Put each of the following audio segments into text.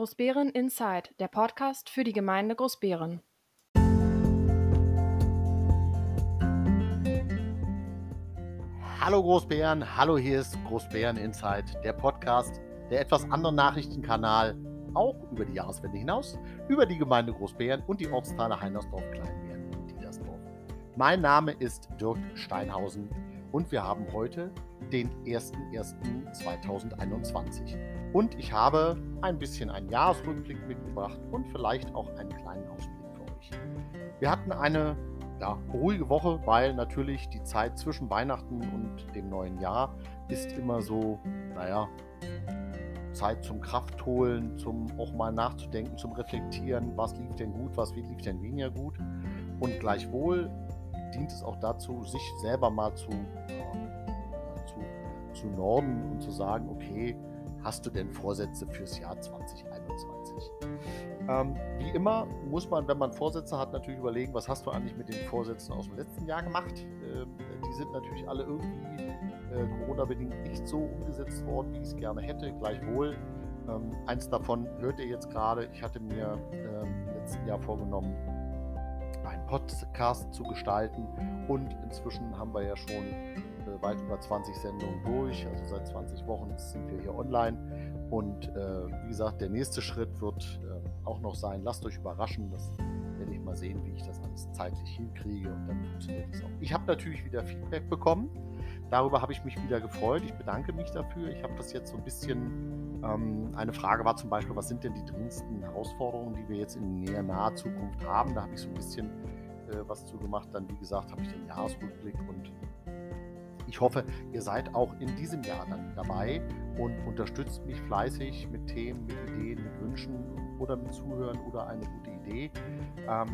Großbären Inside, der Podcast für die Gemeinde Großbären. Hallo Großbären, hallo hier ist Großbären Inside, der Podcast, der etwas andere Nachrichtenkanal, auch über die Jahreswende hinaus, über die Gemeinde Großbären und die Ortsteile Heinersdorf, Kleinbären und Diedersdorf. Mein Name ist Dirk Steinhausen und wir haben heute den 01.01.2021. Und ich habe ein bisschen einen Jahresrückblick mitgebracht und vielleicht auch einen kleinen Ausblick für euch. Wir hatten eine ja, ruhige Woche, weil natürlich die Zeit zwischen Weihnachten und dem neuen Jahr ist immer so, naja, Zeit zum Kraftholen, zum auch mal nachzudenken, zum Reflektieren, was lief denn gut, was lief denn weniger gut. Und gleichwohl dient es auch dazu, sich selber mal zu, zu, norden und zu sagen, okay, hast du denn Vorsätze fürs Jahr 2021? Ähm, wie immer muss man, wenn man Vorsätze hat, natürlich überlegen, was hast du eigentlich mit den Vorsätzen aus dem letzten Jahr gemacht? Ähm, die sind natürlich alle irgendwie äh, Corona-bedingt nicht so umgesetzt worden, wie ich es gerne hätte. Gleichwohl, ähm, eins davon hört ihr jetzt gerade. Ich hatte mir ähm, im letzten Jahr vorgenommen, einen Podcast zu gestalten und inzwischen haben wir ja schon äh, weit über 20 Sendungen durch. Also seit 20 Wochen sind wir hier online. Und äh, wie gesagt, der nächste Schritt wird äh, auch noch sein. Lasst euch überraschen. Das werde ich mal sehen, wie ich das alles zeitlich hinkriege. Und dann funktioniert es auch. Ich habe natürlich wieder Feedback bekommen. Darüber habe ich mich wieder gefreut. Ich bedanke mich dafür. Ich habe das jetzt so ein bisschen. Ähm, eine Frage war zum Beispiel, was sind denn die dringendsten Herausforderungen, die wir jetzt in näher naher Zukunft haben? Da habe ich so ein bisschen äh, was zu gemacht. Dann, wie gesagt, habe ich den Jahresrückblick und ich hoffe, ihr seid auch in diesem Jahr dann dabei und unterstützt mich fleißig mit Themen, mit Ideen, mit Wünschen oder mit Zuhören oder eine gute Idee. Ähm,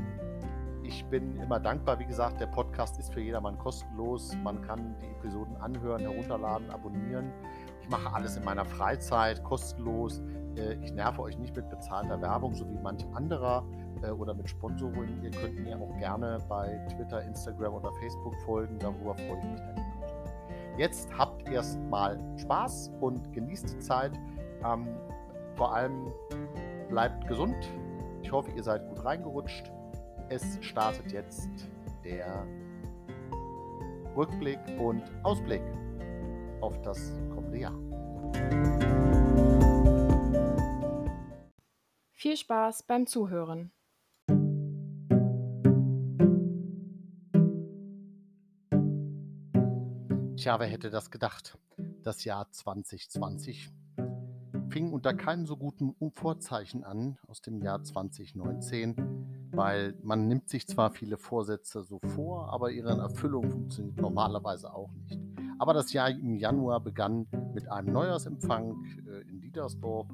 ich bin immer dankbar. Wie gesagt, der Podcast ist für jedermann kostenlos. Man kann die Episoden anhören, herunterladen, abonnieren. Ich mache alles in meiner Freizeit kostenlos. Äh, ich nerve euch nicht mit bezahlter Werbung, so wie manch anderer äh, oder mit Sponsoring. Ihr könnt mir auch gerne bei Twitter, Instagram oder Facebook folgen. Darüber freue ich mich dann. Jetzt habt erstmal Spaß und genießt die Zeit. Ähm, vor allem bleibt gesund. Ich hoffe, ihr seid gut reingerutscht. Es startet jetzt der Rückblick und Ausblick auf das kommende Jahr. Viel Spaß beim Zuhören. Tja, wer hätte das gedacht? Das Jahr 2020 fing unter keinem so guten Vorzeichen an aus dem Jahr 2019, weil man nimmt sich zwar viele Vorsätze so vor, aber ihre Erfüllung funktioniert normalerweise auch nicht. Aber das Jahr im Januar begann mit einem Neujahrsempfang äh, in Diedersdorf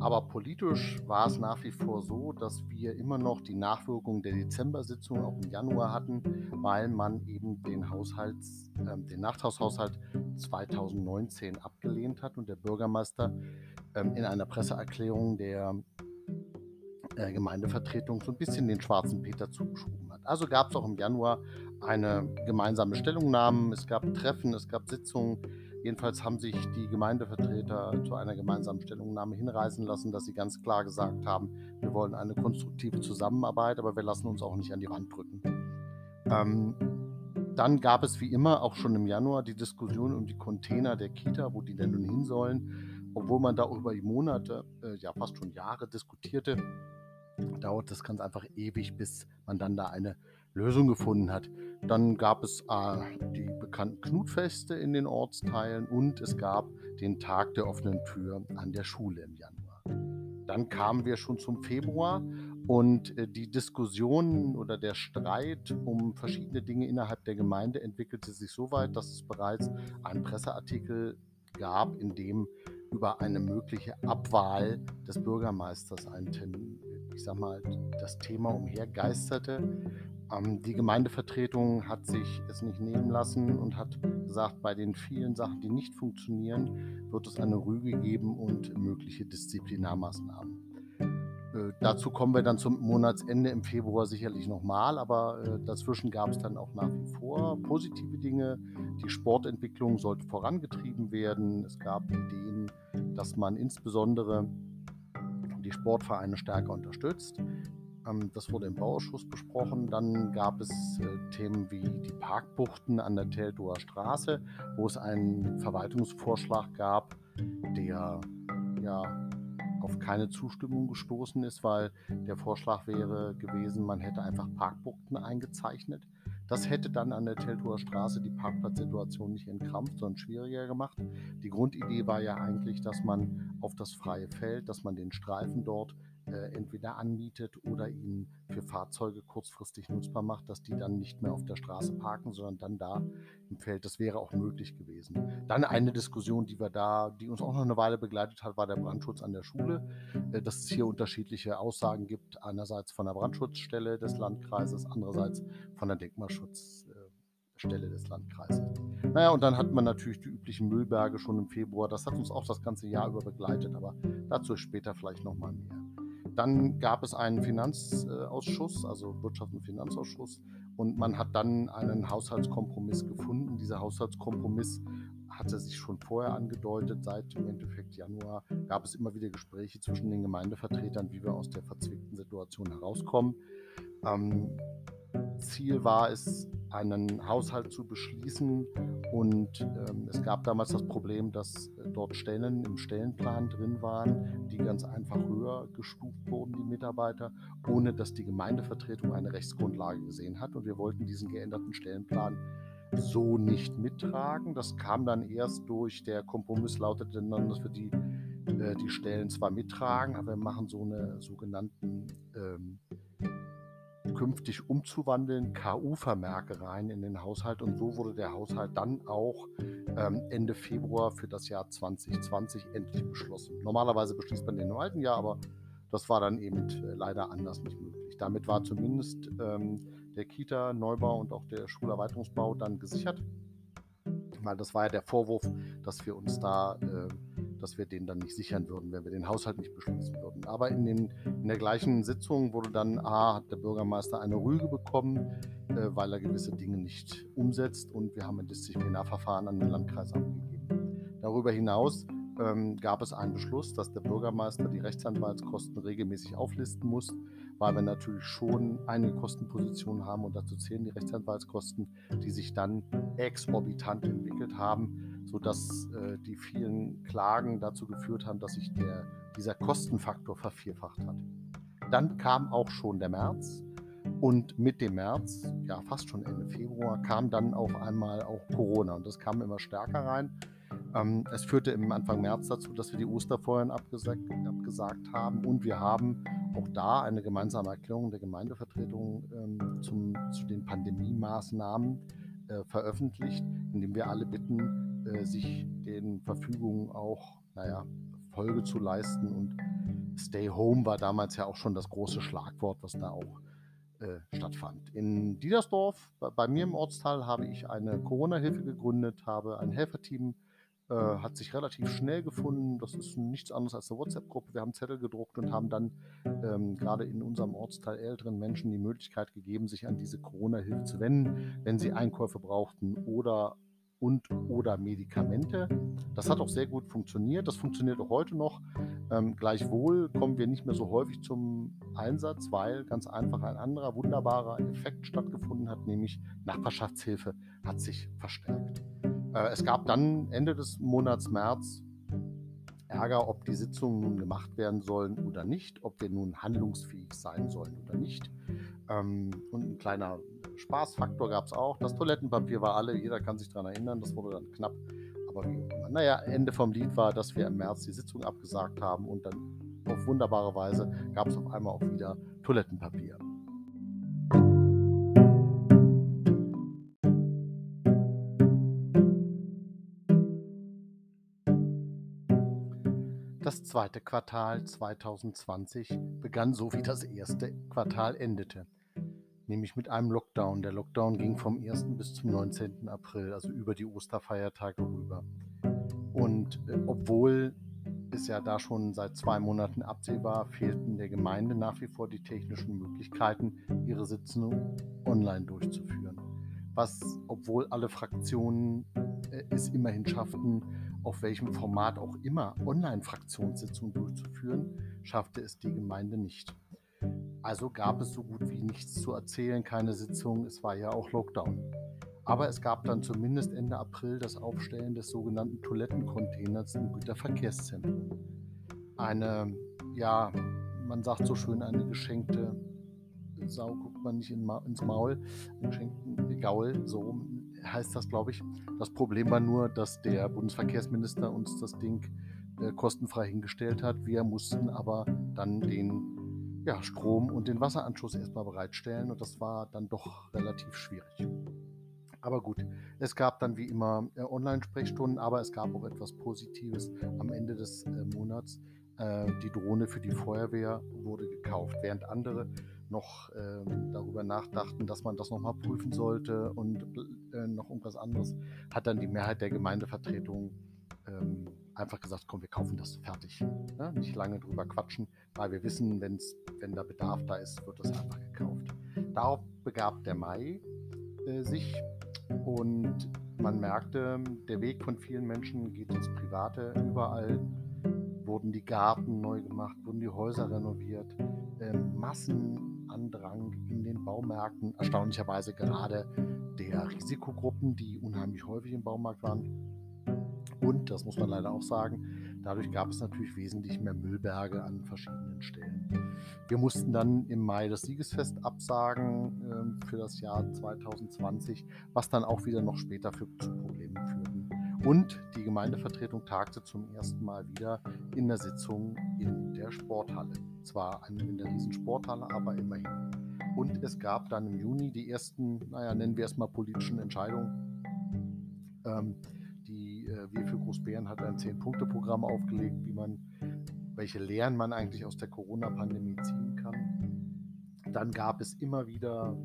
aber politisch war es nach wie vor so, dass wir immer noch die Nachwirkungen der Dezember-Sitzung auch im Januar hatten, weil man eben den, Haushalts, äh, den Nachtragshaushalt 2019 abgelehnt hat und der Bürgermeister ähm, in einer Presseerklärung der äh, Gemeindevertretung so ein bisschen den schwarzen Peter zugeschoben hat. Also gab es auch im Januar eine gemeinsame Stellungnahme, es gab Treffen, es gab Sitzungen Jedenfalls haben sich die Gemeindevertreter zu einer gemeinsamen Stellungnahme hinreißen lassen, dass sie ganz klar gesagt haben, wir wollen eine konstruktive Zusammenarbeit, aber wir lassen uns auch nicht an die Wand drücken. Ähm, dann gab es wie immer auch schon im Januar die Diskussion um die Container der Kita, wo die denn nun hin sollen. Obwohl man da über Monate, äh, ja fast schon Jahre diskutierte, dauert das ganz einfach ewig, bis man dann da eine Lösung gefunden hat. Dann gab es äh, die bekannten Knutfeste in den Ortsteilen und es gab den Tag der offenen Tür an der Schule im Januar. Dann kamen wir schon zum Februar und äh, die Diskussion oder der Streit um verschiedene Dinge innerhalb der Gemeinde entwickelte sich so weit, dass es bereits einen Presseartikel gab, in dem über eine mögliche Abwahl des Bürgermeisters ein, ich sag mal, das Thema umhergeisterte. Ähm, die Gemeindevertretung hat sich es nicht nehmen lassen und hat gesagt, bei den vielen Sachen, die nicht funktionieren, wird es eine Rüge geben und mögliche Disziplinarmaßnahmen. Äh, dazu kommen wir dann zum Monatsende im Februar sicherlich nochmal, aber äh, dazwischen gab es dann auch nach wie vor positive Dinge. Die Sportentwicklung sollte vorangetrieben werden. Es gab Ideen, dass man insbesondere die Sportvereine stärker unterstützt. Ähm, das wurde im Bauausschuss besprochen. Dann gab es äh, Themen wie die Parkbuchten an der Teltower Straße, wo es einen Verwaltungsvorschlag gab, der ja auf keine Zustimmung gestoßen ist, weil der Vorschlag wäre gewesen, man hätte einfach Parkbuchten eingezeichnet. Das hätte dann an der Teltower Straße die Parkplatzsituation nicht entkrampft, sondern schwieriger gemacht. Die Grundidee war ja eigentlich, dass man auf das freie Feld, dass man den Streifen dort äh, entweder anmietet oder ihn für Fahrzeuge kurzfristig nutzbar macht, dass die dann nicht mehr auf der Straße parken, sondern dann da im Feld. Das wäre auch möglich gewesen. Dann eine Diskussion, die wir da, die uns auch noch eine Weile begleitet hat, war der Brandschutz an der Schule. Äh, dass es hier unterschiedliche Aussagen gibt, einerseits von der Brandschutzstelle des Landkreises, andererseits von der Denkmalschutzstelle des Landkreises. Naja, und dann hat man natürlich die üblichen Müllberge schon im Februar. Das hat uns auch das ganze Jahr über begleitet, aber dazu später vielleicht nochmal mehr. Dann gab es einen Finanzausschuss, also Wirtschafts- und Finanzausschuss, und man hat dann einen Haushaltskompromiss gefunden. Dieser Haushaltskompromiss hatte sich schon vorher angedeutet. Seit im Endeffekt Januar gab es immer wieder Gespräche zwischen den Gemeindevertretern, wie wir aus der verzwickten Situation herauskommen. Ähm, Ziel war es, einen Haushalt zu beschließen. Und ähm, es gab damals das Problem, dass äh, dort Stellen im Stellenplan drin waren, die ganz einfach höher gestuft wurden, die Mitarbeiter, ohne dass die Gemeindevertretung eine Rechtsgrundlage gesehen hat. Und wir wollten diesen geänderten Stellenplan so nicht mittragen. Das kam dann erst durch, der Kompromiss lautete dann, dass wir die, äh, die Stellen zwar mittragen, aber wir machen so eine sogenannten ähm, künftig umzuwandeln, KU-Vermerke rein in den Haushalt. Und so wurde der Haushalt dann auch ähm, Ende Februar für das Jahr 2020 endlich beschlossen. Normalerweise beschließt man den im alten Jahr, aber das war dann eben äh, leider anders nicht möglich. Damit war zumindest ähm, der Kita-Neubau und auch der Schulerweiterungsbau dann gesichert. Weil das war ja der Vorwurf, dass wir uns da äh, dass wir den dann nicht sichern würden, wenn wir den Haushalt nicht beschließen würden. Aber in, den, in der gleichen Sitzung wurde dann, A, hat der Bürgermeister eine Rüge bekommen, äh, weil er gewisse Dinge nicht umsetzt und wir haben ein Disziplinarverfahren an den Landkreis abgegeben. Darüber hinaus ähm, gab es einen Beschluss, dass der Bürgermeister die Rechtsanwaltskosten regelmäßig auflisten muss, weil wir natürlich schon einige Kostenpositionen haben und dazu zählen die Rechtsanwaltskosten, die sich dann exorbitant entwickelt haben sodass äh, die vielen Klagen dazu geführt haben, dass sich der, dieser Kostenfaktor vervierfacht hat. Dann kam auch schon der März und mit dem März, ja fast schon Ende Februar, kam dann auf einmal auch Corona und das kam immer stärker rein. Ähm, es führte im Anfang März dazu, dass wir die Osterfeuern abgesagt, abgesagt haben und wir haben auch da eine gemeinsame Erklärung der Gemeindevertretung ähm, zum, zu den Pandemie-Maßnahmen äh, veröffentlicht, indem wir alle bitten, äh, sich den Verfügungen auch, naja, Folge zu leisten. Und Stay Home war damals ja auch schon das große Schlagwort, was da auch äh, stattfand. In Diedersdorf, bei, bei, mir im Ortsteil, habe ich eine Corona-Hilfe gegründet, habe ein Helferteam, äh, hat sich relativ schnell gefunden. Das ist nichts anderes als eine WhatsApp-Gruppe. Wir haben Zettel gedruckt und haben dann ähm, gerade in unserem Ortsteil älteren Menschen die Möglichkeit gegeben, sich an diese Corona-Hilfe zu wenden, wenn sie Einkäufe brauchten oder und oder Medikamente. Das hat auch sehr gut funktioniert. Das funktioniert auch heute noch. Ähm, gleichwohl kommen wir nicht mehr so häufig zum Einsatz, weil ganz einfach ein anderer wunderbarer Effekt stattgefunden hat, nämlich Nachbarschaftshilfe hat sich verstärkt. Äh, es gab dann Ende des Monats März Ärger, ob die Sitzungen nun gemacht werden sollen oder nicht, ob wir nun handlungsfähig sein sollen oder nicht. Ähm, und ein kleiner Spaßfaktor gab es auch. Das Toilettenpapier war alle, jeder kann sich daran erinnern, das wurde dann knapp. Aber wie immer. Naja, Ende vom Lied war, dass wir im März die Sitzung abgesagt haben und dann auf wunderbare Weise gab es auf einmal auch wieder Toilettenpapier. Das zweite Quartal 2020 begann so, wie das erste Quartal endete nämlich mit einem Lockdown. Der Lockdown ging vom 1. bis zum 19. April, also über die Osterfeiertage rüber. Und äh, obwohl es ja da schon seit zwei Monaten absehbar, fehlten der Gemeinde nach wie vor die technischen Möglichkeiten, ihre Sitzungen online durchzuführen. Was, obwohl alle Fraktionen äh, es immerhin schafften, auf welchem Format auch immer Online-Fraktionssitzungen durchzuführen, schaffte es die Gemeinde nicht. Also gab es so gut wie nichts zu erzählen, keine Sitzung, es war ja auch Lockdown. Aber es gab dann zumindest Ende April das Aufstellen des sogenannten Toilettencontainers im Güterverkehrszentrum. Eine, ja, man sagt so schön, eine geschenkte Sau guckt man nicht ins Maul, geschenkten Gaul, so heißt das, glaube ich. Das Problem war nur, dass der Bundesverkehrsminister uns das Ding äh, kostenfrei hingestellt hat. Wir mussten aber dann den ja, Strom und den Wasseranschluss erstmal bereitstellen und das war dann doch relativ schwierig. Aber gut, es gab dann wie immer äh, Online-Sprechstunden, aber es gab auch etwas Positives am Ende des äh, Monats. Äh, die Drohne für die Feuerwehr wurde gekauft, während andere noch ähm, darüber nachdachten, dass man das nochmal prüfen sollte und äh, noch irgendwas anderes, hat dann die Mehrheit der Gemeindevertretung ähm, einfach gesagt, komm, wir kaufen das fertig. Ne? Nicht lange drüber quatschen, weil wir wissen, wenn's, wenn da Bedarf da ist, wird das einfach gekauft. Darauf begab der Mai äh, sich und man merkte, der Weg von vielen Menschen geht ins Private. Überall wurden die Garten neu gemacht, wurden die Häuser renoviert, äh, Massenandrang in den Baumärkten, erstaunlicherweise gerade der Risikogruppen, die unheimlich häufig im Baumarkt waren. Und, das muss man leider auch sagen, dadurch gab es natürlich wesentlich mehr Müllberge an verschiedenen Stellen. Wir mussten dann im Mai das Siegesfest absagen äh, für das Jahr 2020, was dann auch wieder noch später für, zu Problemen führten. Und die Gemeindevertretung tagte zum ersten Mal wieder in der Sitzung in der Sporthalle. Zwar in der Riesensporthalle, aber immerhin. Und es gab dann im Juni die ersten, naja, nennen wir es mal politischen Entscheidungen. Ähm, die äh, Wir für Großbären hat ein Zehn-Punkte-Programm aufgelegt, wie man, welche Lehren man eigentlich aus der Corona-Pandemie ziehen kann. Dann gab es immer wieder,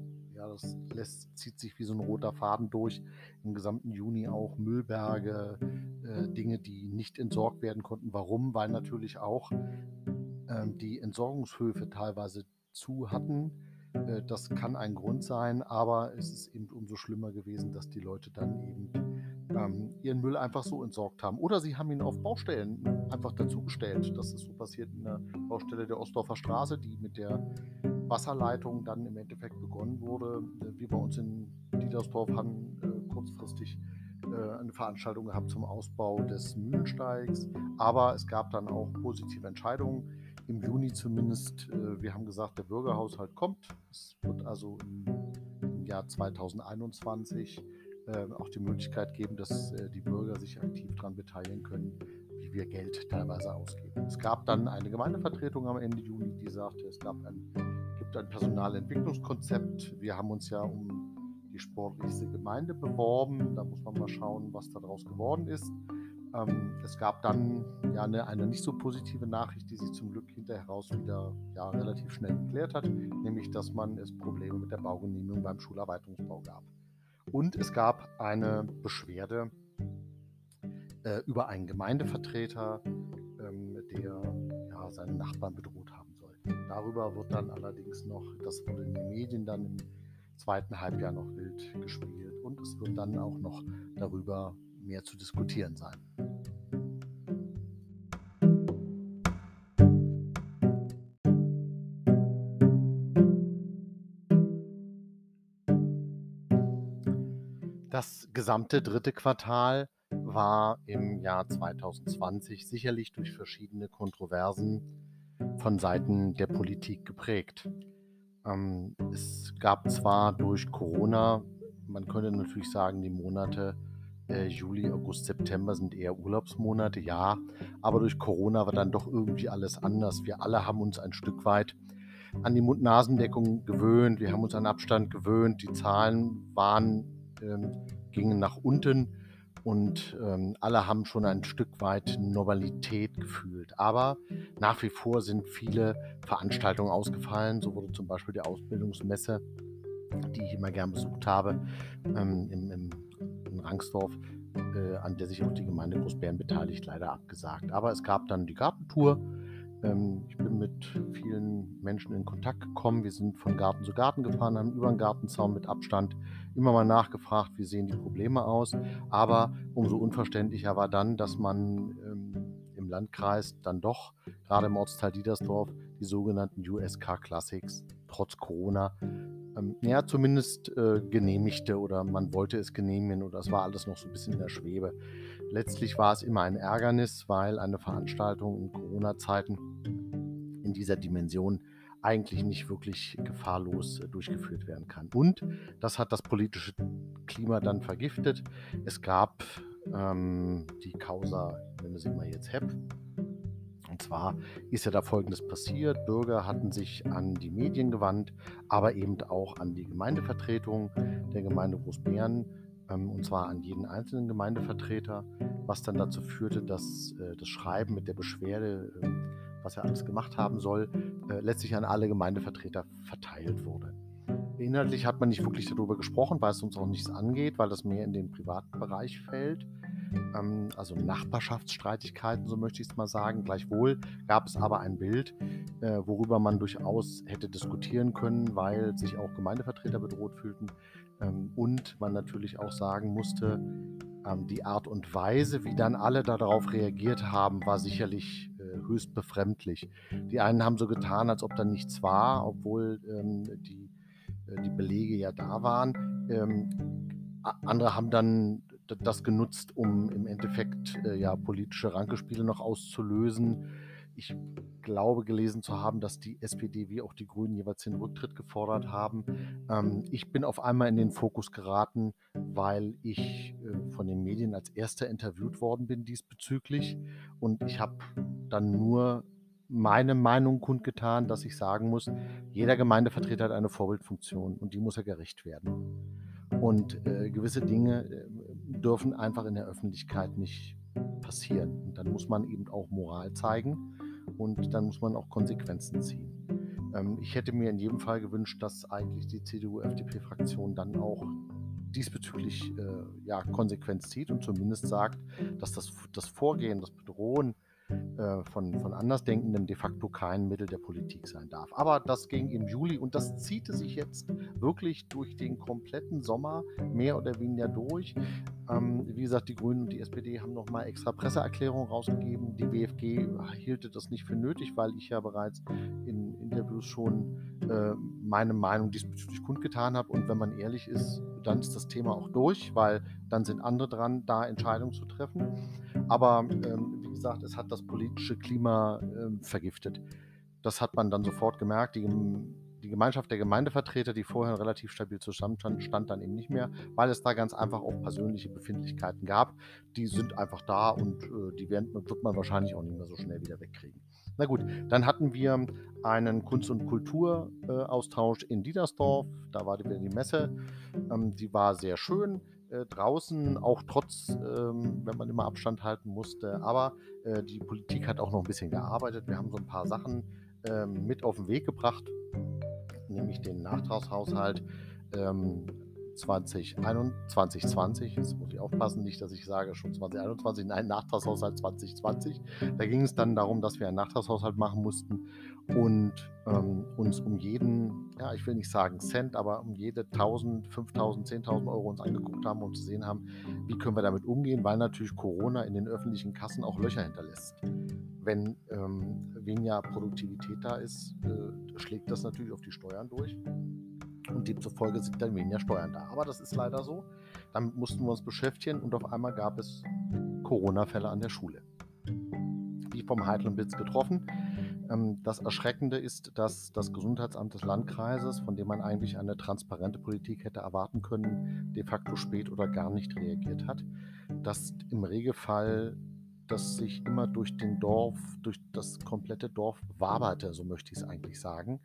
das lässt, zieht sich wie so ein roter Faden durch, im gesamten Juni auch Müllberge, äh, Dinge, die nicht entsorgt werden konnten. Warum? Weil natürlich auch äh, die Entsorgungshöfe teilweise zu hatten. Äh, das kann ein Grund sein, aber es ist eben umso schlimmer gewesen, dass die Leute dann eben ähm, ihren Müll einfach so entsorgt haben. Oder sie haben ihn auf Baustellen einfach dazugestellt. Das ist so passiert in der Baustelle der Ostdorfer Straße, die mit der Wasserleitung dann im Endeffekt begonnen wurde. Äh, wir bei uns in Diedersdorf haben äh, kurzfristig äh, eine Veranstaltung gehabt zum Ausbau des Mühlensteigs. Aber es gab dann auch positive Entscheidungen. Im Juni zumindest, äh, wir haben gesagt, der Bürgerhaushalt kommt. Es wird also im, im Jahr 2021 äh, auch die Möglichkeit geben, dass äh, die Bürger sich aktiv daran beteiligen können, wie wir Geld teilweise ausgeben. Es gab dann eine Gemeindevertretung am Ende Juni, die sagte, es gab ein, ein Personalentwicklungskonzept. Wir haben uns ja um die sportlichste Gemeinde beworben. Da muss man mal schauen, was daraus geworden ist. Ähm, es gab dann ja eine, eine, nicht so positive Nachricht, die sich zum Glück hinterher wieder ja, relativ schnell geklärt hat, nämlich dass man es Probleme mit der Baugenehmigung beim Schulerweiterungsbau gab. Und es gab eine Beschwerde äh, über einen Gemeindevertreter, ähm, der ja, seinen Nachbarn bedroht. Darüber wird dann allerdings noch, das wurde in den Medien dann im zweiten Halbjahr noch wild gespielt und es wird dann auch noch darüber mehr zu diskutieren sein. Das gesamte dritte Quartal war im Jahr 2020 sicherlich durch verschiedene Kontroversen von Seiten der Politik geprägt. Ähm, es gab zwar durch Corona, man könnte natürlich sagen, die Monate äh, Juli, August, September sind eher Urlaubsmonate, ja, aber durch Corona war dann doch irgendwie alles anders. Wir alle haben uns ein Stück weit an die Mund-Nasendeckung gewöhnt, wir haben uns an Abstand gewöhnt, die Zahlen waren ähm, gingen nach unten und ähm, alle haben schon ein Stück weit Normalität gefühlt. Aber nach wie vor sind viele Veranstaltungen ausgefallen. So wurde zum Beispiel die Ausbildungsmesse, die ich immer gern besucht habe, ähm, im, im, in Rangsdorf, äh, an der sich auch die Gemeinde Großbären beteiligt, leider abgesagt. Aber es gab dann die Gartentour, ich bin mit vielen Menschen in Kontakt gekommen. Wir sind von Garten zu Garten gefahren, haben über den Gartenzaun mit Abstand immer mal nachgefragt, wie sehen die Probleme aus. Aber umso unverständlicher war dann, dass man ähm, im Landkreis dann doch, gerade im Ortsteil Diedersdorf, die sogenannten USK Classics trotz Corona ähm, ja, zumindest äh, genehmigte oder man wollte es genehmigen oder es war alles noch so ein bisschen in der Schwebe. Letztlich war es immer ein Ärgernis, weil eine Veranstaltung in Corona-Zeiten in dieser Dimension eigentlich nicht wirklich gefahrlos äh, durchgeführt werden kann. Und das hat das politische Klima dann vergiftet. Es gab ähm, die Causa, nennen wir sie mal jetzt HEP, und zwar ist ja da Folgendes passiert. Bürger hatten sich an die Medien gewandt, aber eben auch an die Gemeindevertretung der Gemeinde Großbären, und zwar an jeden einzelnen Gemeindevertreter, was dann dazu führte, dass äh, das Schreiben mit der Beschwerde, äh, was er alles gemacht haben soll, äh, letztlich an alle Gemeindevertreter verteilt wurde. Inhaltlich hat man nicht wirklich darüber gesprochen, weil es uns auch nichts angeht, weil das mehr in den privaten Bereich fällt ähm, also Nachbarschaftsstreitigkeiten, so möchte ich es mal sagen. Gleichwohl gab es aber ein Bild, äh, worüber man durchaus hätte diskutieren können, weil sich auch Gemeindevertreter bedroht fühlten ähm, und man natürlich auch sagen musste, ähm, die Art und Weise, wie dann alle darauf reagiert haben, war sicherlich äh, höchst befremdlich. Die einen haben so getan, als ob da nichts war, obwohl ähm, die, äh, die Belege ja da waren. Ähm, andere haben dann das genutzt, um im Endeffekt äh, ja politische Rankespiele noch auszulösen. Ich glaube gelesen zu haben, dass die SPD wie auch die Grünen jeweils den Rücktritt gefordert haben. Ähm, ich bin auf einmal in den Fokus geraten, weil ich äh, von den Medien als erster interviewt worden bin diesbezüglich. Und ich habe dann nur meine Meinung kundgetan, dass ich sagen muss, jeder Gemeindevertreter hat eine Vorbildfunktion und die muss er gerecht werden. Und äh, gewisse Dinge äh, dürfen einfach in der Öffentlichkeit nicht passieren. Und dann muss man eben auch Moral zeigen und dann muss man auch Konsequenzen ziehen. Ähm, ich hätte mir in jedem Fall gewünscht, dass eigentlich die CDU-FDP-Fraktion dann auch diesbezüglich äh, ja, Konsequenz zieht und zumindest sagt, dass das, das Vorgehen, das Bedrohen äh, von, von Andersdenkenden de facto kein Mittel der Politik sein darf. Aber das ging im Juli und das ziehte sich jetzt wirklich durch den kompletten Sommer mehr oder weniger durch. Ähm, wie gesagt, die Grünen und die SPD haben nochmal extra Presseerklärungen rausgegeben. Die BFG hielte das nicht für nötig, weil ich ja bereits in Interviews schon äh, meine Meinung diesbezüglich kundgetan habe. Und wenn man ehrlich ist, dann ist das Thema auch durch, weil dann sind andere dran, da Entscheidungen zu treffen. Aber ähm, wie gesagt, es hat das politische Klima äh, vergiftet. Das hat man dann sofort gemerkt. Die, die Gemeinschaft der Gemeindevertreter, die vorher relativ stabil zusammenstand, stand dann eben nicht mehr, weil es da ganz einfach auch persönliche Befindlichkeiten gab. Die sind einfach da und äh, die werden, wird man wahrscheinlich auch nicht mehr so schnell wieder wegkriegen. Na gut, dann hatten wir einen Kunst- und Kulturaustausch in Diedersdorf. Da war wieder die Messe. Ähm, die war sehr schön äh, draußen, auch trotz, ähm, wenn man immer Abstand halten musste. Aber äh, die Politik hat auch noch ein bisschen gearbeitet. Wir haben so ein paar Sachen ähm, mit auf den Weg gebracht, nämlich den Nachtragshaushalt. Ähm, 2020, jetzt muss ich aufpassen, nicht, dass ich sage schon 2021, nein, Nachtragshaushalt 2020. Da ging es dann darum, dass wir einen Nachtragshaushalt machen mussten und ähm, uns um jeden, ja, ich will nicht sagen Cent, aber um jede 1000, 5000, 10.000 Euro uns angeguckt haben und zu sehen haben, wie können wir damit umgehen, weil natürlich Corona in den öffentlichen Kassen auch Löcher hinterlässt. Wenn ähm, weniger Produktivität da ist, äh, schlägt das natürlich auf die Steuern durch und demzufolge sind dann weniger Steuern da. Aber das ist leider so. Damit mussten wir uns beschäftigen und auf einmal gab es Corona-Fälle an der Schule. Wie vom heiteren Blitz getroffen. Ähm, das Erschreckende ist, dass das Gesundheitsamt des Landkreises, von dem man eigentlich eine transparente Politik hätte erwarten können, de facto spät oder gar nicht reagiert hat. Dass im Regelfall das sich immer durch den Dorf, durch das komplette Dorf waberte, so möchte ich es eigentlich sagen,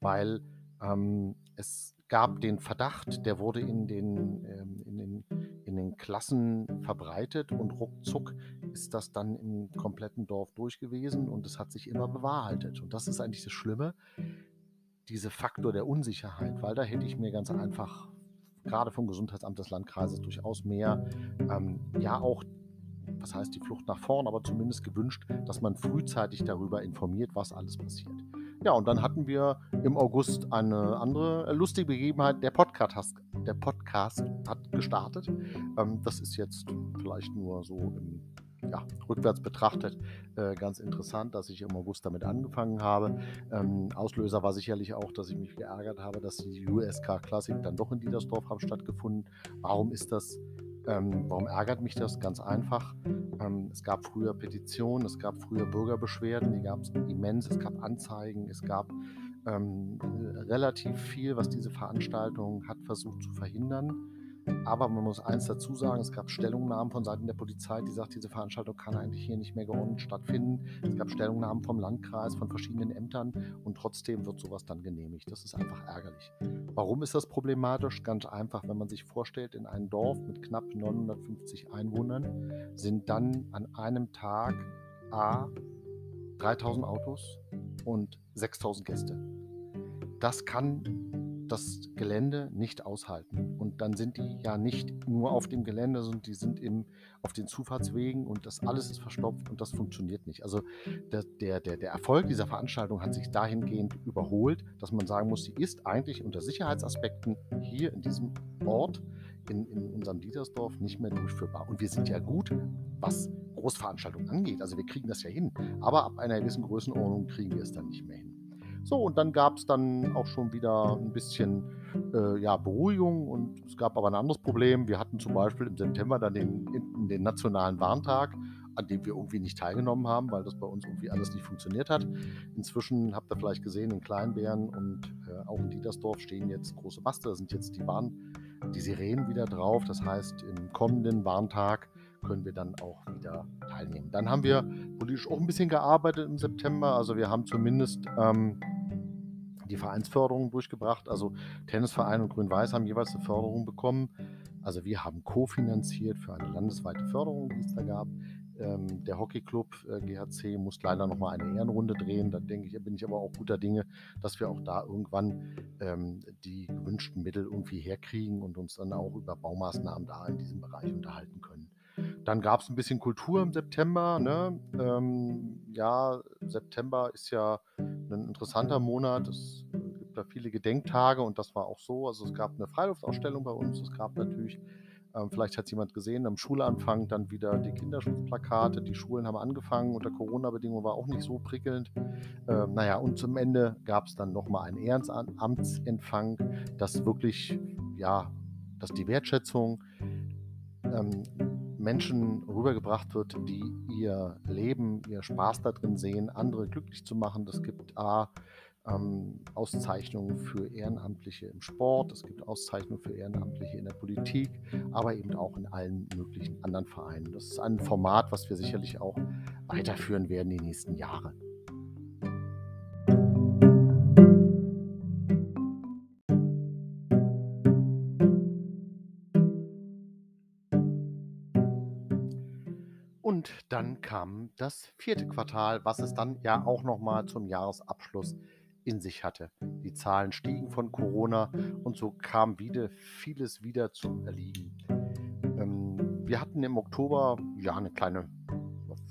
weil ähm, es gab den Verdacht, der wurde in den, ähm, in, den, in den Klassen verbreitet und ruckzuck ist das dann im kompletten Dorf durch gewesen und es hat sich immer bewahrheitet. Und das ist eigentlich das Schlimme, dieser Faktor der Unsicherheit, weil da hätte ich mir ganz einfach gerade vom Gesundheitsamt des Landkreises durchaus mehr, ähm, ja auch was heißt die Flucht nach vorn, aber zumindest gewünscht, dass man frühzeitig darüber informiert, was alles passiert. Ja, und dann hatten wir im August eine andere lustige Begebenheit. Der Podcast, hat, der Podcast hat gestartet. Ähm, das ist jetzt vielleicht nur so im ja, rückwärts betrachtet äh, ganz interessant, dass ich im August damit angefangen habe. Ähm, Auslöser war sicherlich auch, dass ich mich geärgert habe, dass die USK Classic dann doch in Diedersdorf haben stattgefunden. Warum ist das? Ähm, warum ärgert mich das? Ganz einfach. Ähm, es gab früher Petitionen, es gab früher Bürgerbeschwerden, die gab es immens, es gab Anzeigen, es gab ähm, relativ viel, was diese Veranstaltung hat versucht zu verhindern. Aber man muss eins dazu sagen, es gab Stellungnahmen von Seiten der Polizei, die sagt, diese Veranstaltung kann eigentlich hier nicht mehr geordnet stattfinden. Es gab Stellungnahmen vom Landkreis, von verschiedenen Ämtern und trotzdem wird sowas dann genehmigt. Das ist einfach ärgerlich. Warum ist das problematisch? Ganz einfach, wenn man sich vorstellt, in einem Dorf mit knapp 950 Einwohnern sind dann an einem Tag A 3000 Autos und 6000 Gäste. Das kann das Gelände nicht aushalten. Und dann sind die ja nicht nur auf dem Gelände, sondern die sind im, auf den Zufahrtswegen und das alles ist verstopft und das funktioniert nicht. Also der, der, der, Erfolg dieser Veranstaltung hat sich dahingehend überholt, dass man sagen muss, sie ist eigentlich unter Sicherheitsaspekten hier in diesem Ort, in, in unserem Dietersdorf, nicht mehr durchführbar. Und wir sind ja gut, was Großveranstaltungen angeht. Also wir kriegen das ja hin. Aber ab einer gewissen Größenordnung kriegen wir es dann nicht mehr hin. So, und dann gab es dann auch schon wieder ein bisschen äh, ja, Beruhigung und es gab aber ein anderes Problem. Wir hatten zum Beispiel im September dann den, in, den Nationalen Warntag, an dem wir irgendwie nicht teilgenommen haben, weil das bei uns irgendwie alles nicht funktioniert hat. Inzwischen habt ihr vielleicht gesehen, in Kleinbären und äh, auch in Dietersdorf stehen jetzt große Maste, da sind jetzt die Warn, die Sirenen wieder drauf. Das heißt, im kommenden Warntag können wir dann auch wieder teilnehmen. Dann haben wir politisch auch ein bisschen gearbeitet im September. Also wir haben zumindest ähm, die Vereinsförderung durchgebracht. Also Tennisverein und Grün-Weiß haben jeweils eine Förderung bekommen. Also wir haben kofinanziert für eine landesweite Förderung, die es da gab. Ähm, der Hockeyclub äh, GHC muss leider nochmal eine Ehrenrunde drehen. Da denke ich, bin ich aber auch guter Dinge, dass wir auch da irgendwann ähm, die gewünschten Mittel irgendwie herkriegen und uns dann auch über Baumaßnahmen da in diesem Bereich unterhalten können. Dann gab es ein bisschen Kultur im September. Ne? Ähm, ja, September ist ja ein interessanter Monat. Es gibt da viele Gedenktage und das war auch so. Also es gab eine Freiluftausstellung bei uns. Es gab natürlich, ähm, vielleicht hat es jemand gesehen, am Schulanfang dann wieder die Kinderschutzplakate. Die Schulen haben angefangen. Unter Corona-Bedingungen war auch nicht so prickelnd. Ähm, naja, und zum Ende gab es dann nochmal einen Ehrenamtsempfang, das wirklich, ja, dass die Wertschätzung ähm, Menschen rübergebracht wird, die ihr Leben, ihr Spaß darin sehen, andere glücklich zu machen. Das gibt A, ähm, Auszeichnungen für Ehrenamtliche im Sport, es gibt Auszeichnungen für Ehrenamtliche in der Politik, aber eben auch in allen möglichen anderen Vereinen. Das ist ein Format, was wir sicherlich auch weiterführen werden die nächsten Jahre. Und dann kam das vierte Quartal, was es dann ja auch nochmal zum Jahresabschluss in sich hatte. Die Zahlen stiegen von Corona und so kam wieder vieles wieder zum Erliegen. Ähm, wir hatten im Oktober ja eine kleine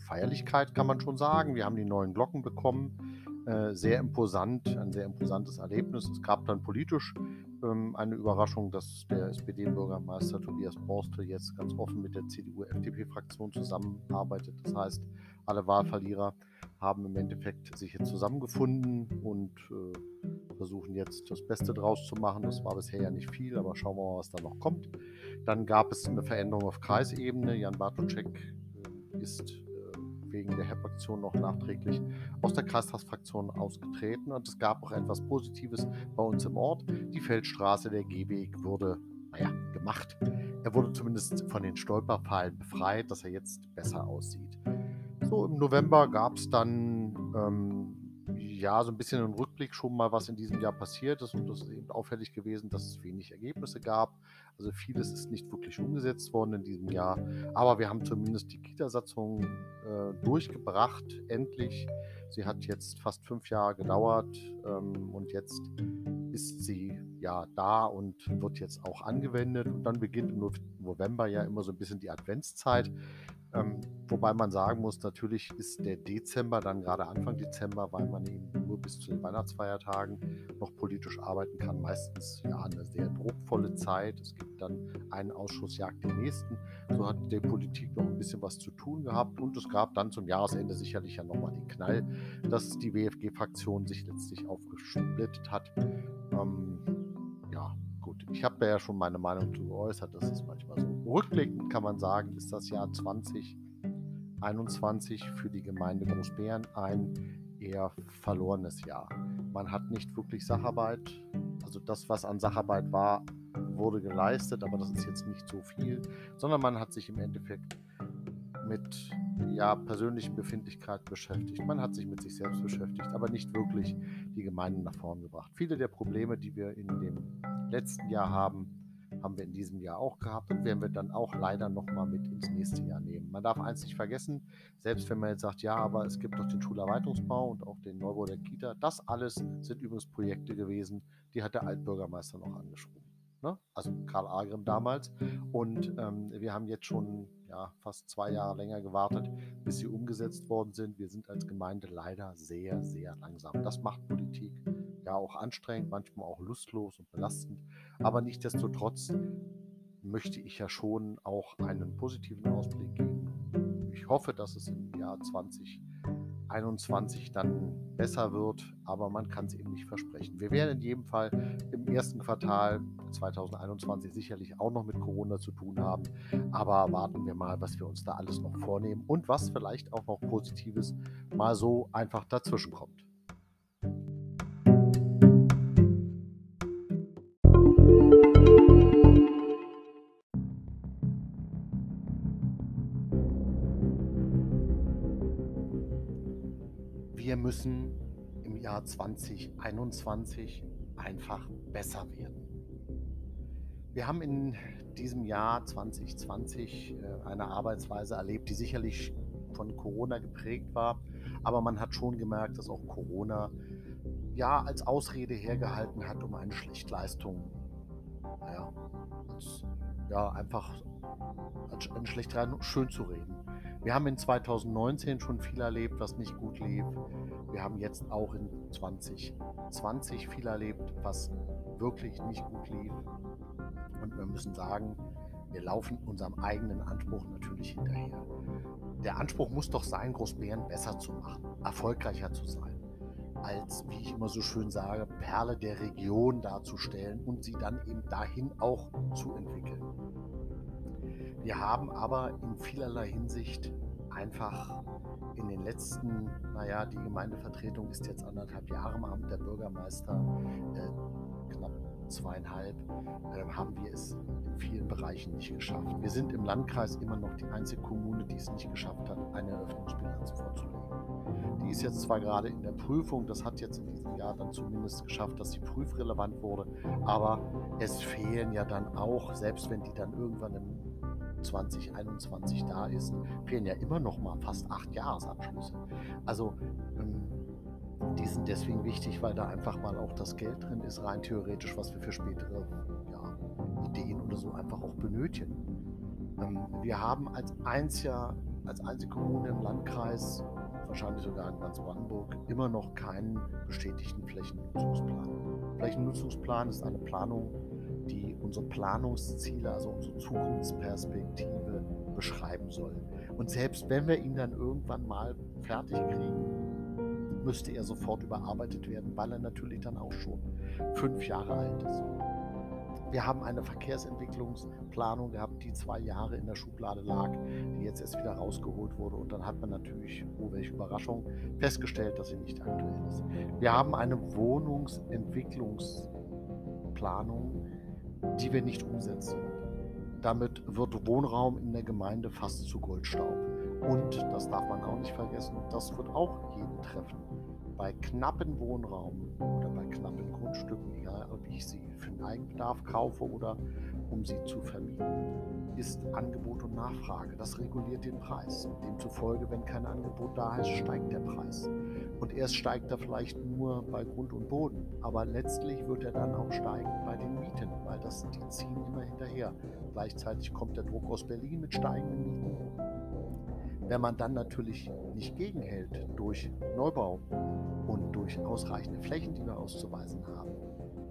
Feierlichkeit, kann man schon sagen. Wir haben die neuen Glocken bekommen. Äh, sehr imposant, ein sehr imposantes Erlebnis. Es gab dann politisch ähm, eine Überraschung, dass der SPD-Bürgermeister Tobias Borstel jetzt ganz offen mit der CDU-FDP-Fraktion zusammenarbeitet. Das heißt, alle Wahlverlierer haben im Endeffekt sich jetzt zusammengefunden und äh, versuchen jetzt das Beste draus zu machen. Das war bisher ja nicht viel, aber schauen wir mal, was da noch kommt. Dann gab es eine Veränderung auf Kreisebene. Jan Bartoczek äh, ist wegen der HEP-Aktion noch nachträglich aus der Kreistagsfraktion ausgetreten. Und es gab auch etwas Positives bei uns im Ort. Die Feldstraße, der Gehweg wurde, naja, gemacht. Er wurde zumindest von den Stolperfallen befreit, dass er jetzt besser aussieht. So, im November gab es dann ähm, ja, so ein bisschen im Rückblick schon mal, was in diesem Jahr passiert ist. Und das ist eben auffällig gewesen, dass es wenig Ergebnisse gab. Also vieles ist nicht wirklich umgesetzt worden in diesem Jahr. Aber wir haben zumindest die Kita-Satzung äh, durchgebracht, endlich. Sie hat jetzt fast fünf Jahre gedauert ähm, und jetzt ist sie ja da und wird jetzt auch angewendet. Und dann beginnt im November ja immer so ein bisschen die Adventszeit. Ähm, wobei man sagen muss, natürlich ist der Dezember, dann gerade Anfang Dezember, weil man eben nur bis zu den Weihnachtsfeiertagen noch politisch arbeiten kann, meistens ja eine sehr druckvolle Zeit. Es gibt dann einen Ausschuss, jagt den nächsten. So hat die Politik noch ein bisschen was zu tun gehabt und es gab dann zum Jahresende sicherlich ja nochmal den Knall, dass die WFG-Fraktion sich letztlich aufgesplittet hat. Ähm, ja, gut. Ich habe ja schon meine Meinung zu geäußert, das ist manchmal so. Rückblickend kann man sagen, ist das Jahr 2021 für die Gemeinde Großbären ein eher verlorenes Jahr. Man hat nicht wirklich Sacharbeit, also das, was an Sacharbeit war, wurde geleistet, aber das ist jetzt nicht so viel, sondern man hat sich im Endeffekt mit ja, persönlichen Befindlichkeiten beschäftigt. Man hat sich mit sich selbst beschäftigt, aber nicht wirklich die Gemeinde nach vorn gebracht. Viele der Probleme, die wir in dem letzten Jahr haben, haben wir in diesem Jahr auch gehabt und werden wir dann auch leider nochmal mit ins nächste Jahr nehmen. Man darf eins nicht vergessen, selbst wenn man jetzt sagt, ja, aber es gibt doch den Schulerweiterungsbau und auch den Neubau der Kita, das alles sind übrigens Projekte gewesen, die hat der Altbürgermeister noch angeschoben. Ne? Also Karl Agrim damals. Und ähm, wir haben jetzt schon ja, fast zwei Jahre länger gewartet, bis sie umgesetzt worden sind. Wir sind als Gemeinde leider sehr, sehr langsam. Das macht Politik ja auch anstrengend, manchmal auch lustlos und belastend. Aber nichtsdestotrotz möchte ich ja schon auch einen positiven Ausblick geben. Ich hoffe, dass es im Jahr 2021 dann besser wird, aber man kann es eben nicht versprechen. Wir werden in jedem Fall im ersten Quartal 2021 sicherlich auch noch mit Corona zu tun haben, aber warten wir mal, was wir uns da alles noch vornehmen und was vielleicht auch noch Positives mal so einfach dazwischen kommt. wir müssen im Jahr 2021 einfach besser werden. Wir haben in diesem Jahr 2020 äh, eine Arbeitsweise erlebt, die sicherlich von Corona geprägt war, aber man hat schon gemerkt, dass auch Corona ja als Ausrede hergehalten hat, um eine Schlechtleistung, naja, als, ja, einfach als eine Schlechtleistung schön zu reden. Wir haben in 2019 schon viel erlebt, was nicht gut lief. Wir haben jetzt auch in 2020 viel erlebt, was wirklich nicht gut lief. Und wir müssen sagen, wir laufen unserem eigenen Anspruch natürlich hinterher. Der Anspruch muss doch sein, Großbären besser zu machen, erfolgreicher zu sein, als, wie ich immer so schön sage, Perle der Region darzustellen und sie dann eben dahin auch zu entwickeln. Wir haben aber in vielerlei Hinsicht einfach in den letzten, naja, die Gemeindevertretung ist jetzt anderthalb Jahre im Amt, der Bürgermeister äh, knapp zweieinhalb, äh, haben wir es in vielen Bereichen nicht geschafft. Wir sind im Landkreis immer noch die einzige Kommune, die es nicht geschafft hat, eine Eröffnungsbilanz vorzulegen. Die ist jetzt zwar gerade in der Prüfung, das hat jetzt in diesem Jahr dann zumindest geschafft, dass sie prüfrelevant wurde, aber es fehlen ja dann auch, selbst wenn die dann irgendwann im 2021 da ist, fehlen ja immer noch mal fast acht Jahresabschlüsse. Also ähm, die sind deswegen wichtig, weil da einfach mal auch das Geld drin ist, rein theoretisch, was wir für spätere ja, Ideen oder so einfach auch benötigen. Ähm, wir haben als einziger, als einzige Kommune im Landkreis, wahrscheinlich sogar in ganz Brandenburg, immer noch keinen bestätigten Flächennutzungsplan. Flächennutzungsplan ist eine Planung, die unsere Planungsziele, also unsere Zukunftsperspektive beschreiben soll. Und selbst wenn wir ihn dann irgendwann mal fertig kriegen, müsste er sofort überarbeitet werden, weil er natürlich dann auch schon fünf Jahre alt ist. Wir haben eine Verkehrsentwicklungsplanung gehabt, die zwei Jahre in der Schublade lag, die jetzt erst wieder rausgeholt wurde. Und dann hat man natürlich, oh welche Überraschung, festgestellt, dass sie nicht aktuell ist. Wir haben eine Wohnungsentwicklungsplanung, die wir nicht umsetzen. Damit wird Wohnraum in der Gemeinde fast zu Goldstaub. Und, das darf man auch nicht vergessen, das wird auch jeden treffen. Bei knappen Wohnraum oder bei knappen Grundstücken, egal ob ich sie für den Eigenbedarf kaufe oder um sie zu vermieten, ist Angebot und Nachfrage. Das reguliert den Preis. Demzufolge, wenn kein Angebot da ist, steigt der Preis. Und erst steigt er vielleicht nur bei Grund und Boden, aber letztlich wird er dann auch steigen bei den Mieten, weil das, die ziehen immer hinterher. Gleichzeitig kommt der Druck aus Berlin mit steigenden Mieten. Wenn man dann natürlich nicht gegenhält durch Neubau und durch ausreichende Flächen, die wir auszuweisen haben,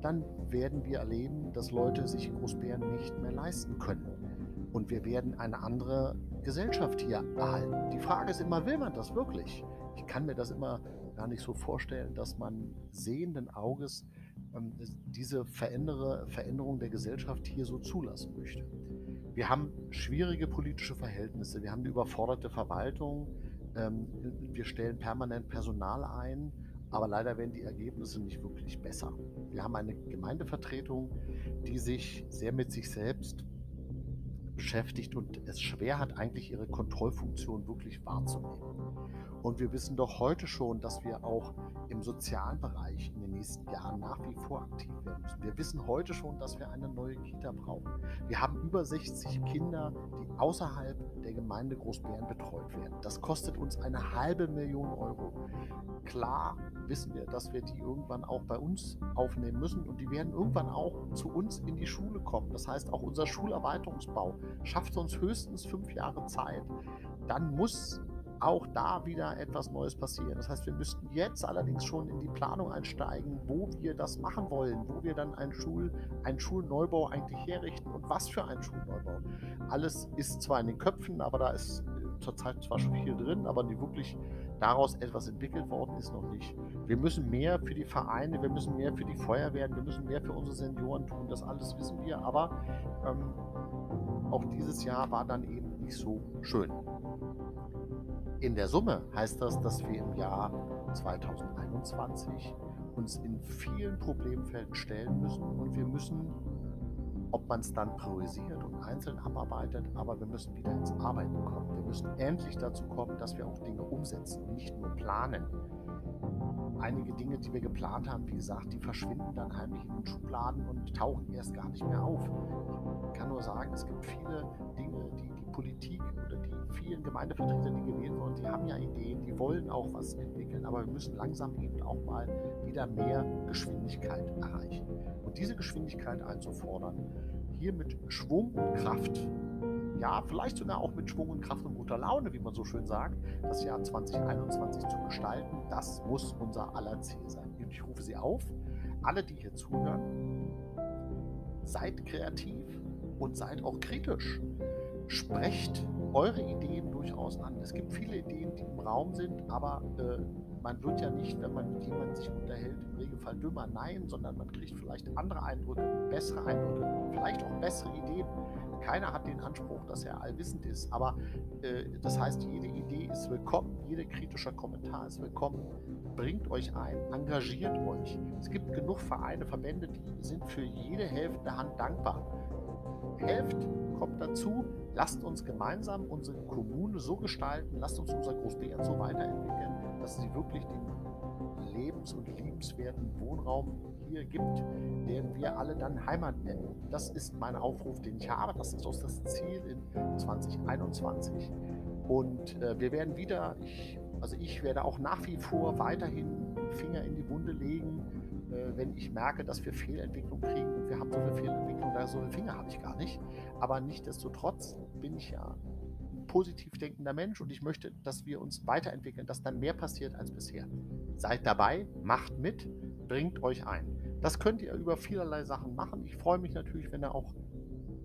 dann werden wir erleben, dass Leute sich Großbären nicht mehr leisten können. Und wir werden eine andere Gesellschaft hier erhalten. Die Frage ist immer, will man das wirklich? Ich kann mir das immer gar nicht so vorstellen, dass man sehenden Auges ähm, diese Veränderung der Gesellschaft hier so zulassen möchte. Wir haben schwierige politische Verhältnisse, wir haben die überforderte Verwaltung, ähm, wir stellen permanent Personal ein aber leider werden die Ergebnisse nicht wirklich besser. Wir haben eine Gemeindevertretung, die sich sehr mit sich selbst beschäftigt und es schwer hat, eigentlich ihre Kontrollfunktion wirklich wahrzunehmen. Und wir wissen doch heute schon, dass wir auch im sozialen Bereich in den nächsten Jahren nach wie vor aktiv werden müssen. Wir wissen heute schon, dass wir eine neue Kita brauchen. Wir haben über 60 Kinder, die außerhalb der Gemeinde Großbären betreut werden. Das kostet uns eine halbe Million Euro. Klar wissen wir, dass wir die irgendwann auch bei uns aufnehmen müssen und die werden irgendwann auch zu uns in die Schule kommen. Das heißt, auch unser Schulerweiterungsbau schafft uns höchstens fünf Jahre Zeit. Dann muss auch da wieder etwas Neues passieren. Das heißt, wir müssten jetzt allerdings schon in die Planung einsteigen, wo wir das machen wollen, wo wir dann einen, Schul, einen Schulneubau eigentlich herrichten und was für einen Schulneubau. Alles ist zwar in den Köpfen, aber da ist äh, zurzeit zwar schon viel drin, aber die wirklich daraus etwas entwickelt worden ist noch nicht. Wir müssen mehr für die Vereine, wir müssen mehr für die Feuerwehren, wir müssen mehr für unsere Senioren tun. Das alles wissen wir, aber ähm, auch dieses Jahr war dann eben nicht so schön. In der Summe heißt das, dass wir im Jahr 2021 uns in vielen Problemfelden stellen müssen und wir müssen, ob man es dann priorisiert und einzeln abarbeitet, aber wir müssen wieder ins Arbeiten kommen. Wir müssen endlich dazu kommen, dass wir auch Dinge umsetzen, nicht nur planen. Einige Dinge, die wir geplant haben, wie gesagt, die verschwinden dann heimlich in den Schubladen und tauchen erst gar nicht mehr auf. Ich kann nur sagen, es gibt viele Dinge, die die Politik oder die vielen Gemeindevertreter, die gewählt wurden, die haben ja Ideen, die wollen auch was entwickeln, aber wir müssen langsam eben auch mal wieder mehr Geschwindigkeit erreichen. Und diese Geschwindigkeit einzufordern, hier mit Schwung und Kraft, ja, vielleicht sogar auch mit Schwung und Kraft und guter Laune, wie man so schön sagt, das Jahr 2021 zu gestalten, das muss unser aller Ziel sein. Und ich rufe Sie auf, alle, die hier zuhören, seid kreativ und seid auch kritisch. Sprecht eure Ideen durchaus an. Es gibt viele Ideen, die im Raum sind, aber äh, man wird ja nicht, wenn man mit jemandem sich unterhält, im Regelfall dümmer Nein, sondern man kriegt vielleicht andere Eindrücke, bessere Eindrücke, vielleicht auch bessere Ideen. Keiner hat den Anspruch, dass er allwissend ist, aber äh, das heißt, jede Idee ist willkommen, jeder kritische Kommentar ist willkommen. Bringt euch ein, engagiert euch. Es gibt genug Vereine, Verbände, die sind für jede helfende Hand dankbar. Helft, kommt dazu, lasst uns gemeinsam unsere Kommune so gestalten, lasst uns unser Großbären so weiterentwickeln, dass sie wirklich den lebens- und liebenswerten Wohnraum hier gibt, den wir alle dann Heimat nennen. Das ist mein Aufruf, den ich habe. Das ist auch das Ziel in 2021. Und äh, wir werden wieder, ich, also ich werde auch nach wie vor weiterhin Finger in die Wunde legen, äh, wenn ich merke, dass wir Fehlentwicklung kriegen und wir haben so eine Fehlentwicklung, da so viele Finger habe ich gar nicht. Aber nichtsdestotrotz bin ich ja positiv denkender Mensch und ich möchte, dass wir uns weiterentwickeln, dass dann mehr passiert als bisher. Seid dabei, macht mit, bringt euch ein. Das könnt ihr über vielerlei Sachen machen. Ich freue mich natürlich, wenn ihr auch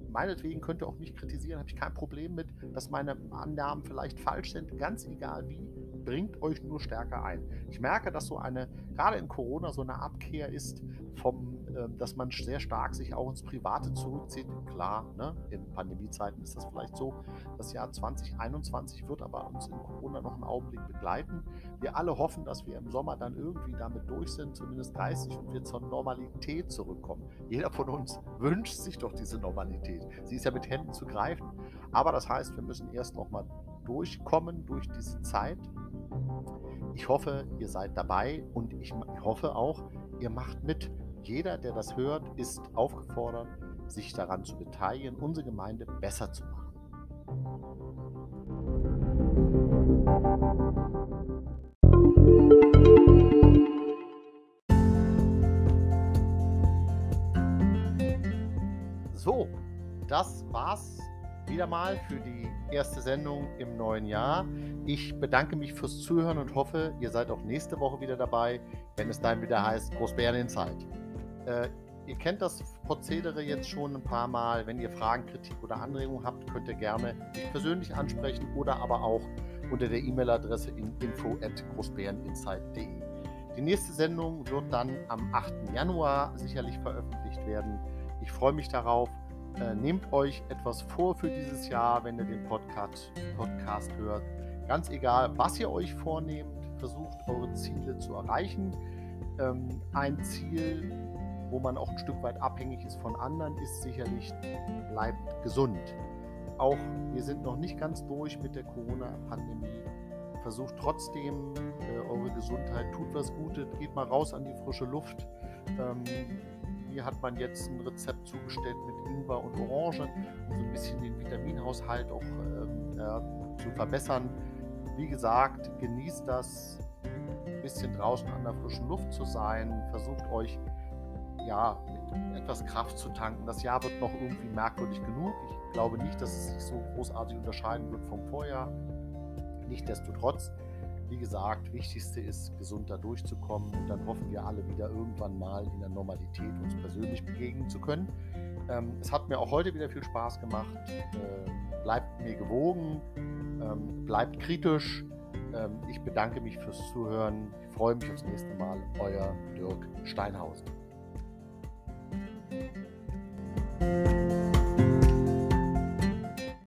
meinetwegen könnt ihr auch mich kritisieren, habe ich kein Problem mit, dass meine Annahmen vielleicht falsch sind, ganz egal wie bringt euch nur stärker ein. Ich merke, dass so eine, gerade in Corona, so eine Abkehr ist vom, äh, dass man sehr stark sich auch ins Private zurückzieht. Klar, ne? in Pandemiezeiten ist das vielleicht so. Das Jahr 2021 wird aber uns in Corona noch einen Augenblick begleiten. Wir alle hoffen, dass wir im Sommer dann irgendwie damit durch sind, zumindest geistig, und wir zur Normalität zurückkommen. Jeder von uns wünscht sich doch diese Normalität. Sie ist ja mit Händen zu greifen. Aber das heißt, wir müssen erst noch mal durchkommen durch diese Zeit. Ich hoffe, ihr seid dabei und ich hoffe auch, ihr macht mit. Jeder, der das hört, ist aufgefordert, sich daran zu beteiligen, unsere Gemeinde besser zu machen. So, das war's wieder mal für die erste Sendung im neuen Jahr. Ich bedanke mich fürs Zuhören und hoffe, ihr seid auch nächste Woche wieder dabei, wenn es dann wieder heißt Großbären Insight. Äh, ihr kennt das Prozedere jetzt schon ein paar Mal. Wenn ihr Fragen, Kritik oder Anregungen habt, könnt ihr gerne mich persönlich ansprechen oder aber auch unter der E-Mail-Adresse info@großbäreninsight.de. Die nächste Sendung wird dann am 8. Januar sicherlich veröffentlicht werden. Ich freue mich darauf. Äh, nehmt euch etwas vor für dieses Jahr, wenn ihr den Podcast, Podcast hört. Ganz egal, was ihr euch vornehmt, versucht eure Ziele zu erreichen. Ähm, ein Ziel, wo man auch ein Stück weit abhängig ist von anderen, ist sicherlich, bleibt gesund. Auch wir sind noch nicht ganz durch mit der Corona-Pandemie. Versucht trotzdem äh, eure Gesundheit, tut was Gutes, geht mal raus an die frische Luft. Ähm, hier hat man jetzt ein Rezept zugestellt mit Ingwer und Orange, um so ein bisschen den Vitaminhaushalt auch ähm, ja, zu verbessern. Wie gesagt, genießt das, ein bisschen draußen an der frischen Luft zu sein. Versucht euch ja mit etwas Kraft zu tanken. Das Jahr wird noch irgendwie merkwürdig genug. Ich glaube nicht, dass es sich so großartig unterscheiden wird vom Vorjahr. Nichtsdestotrotz wie gesagt, wichtigste ist, gesund da durchzukommen und dann hoffen wir alle wieder irgendwann mal in der Normalität uns persönlich begegnen zu können. Ähm, es hat mir auch heute wieder viel Spaß gemacht. Äh, bleibt mir gewogen, ähm, bleibt kritisch. Ähm, ich bedanke mich fürs Zuhören. Ich freue mich aufs nächste Mal. Euer Dirk Steinhausen.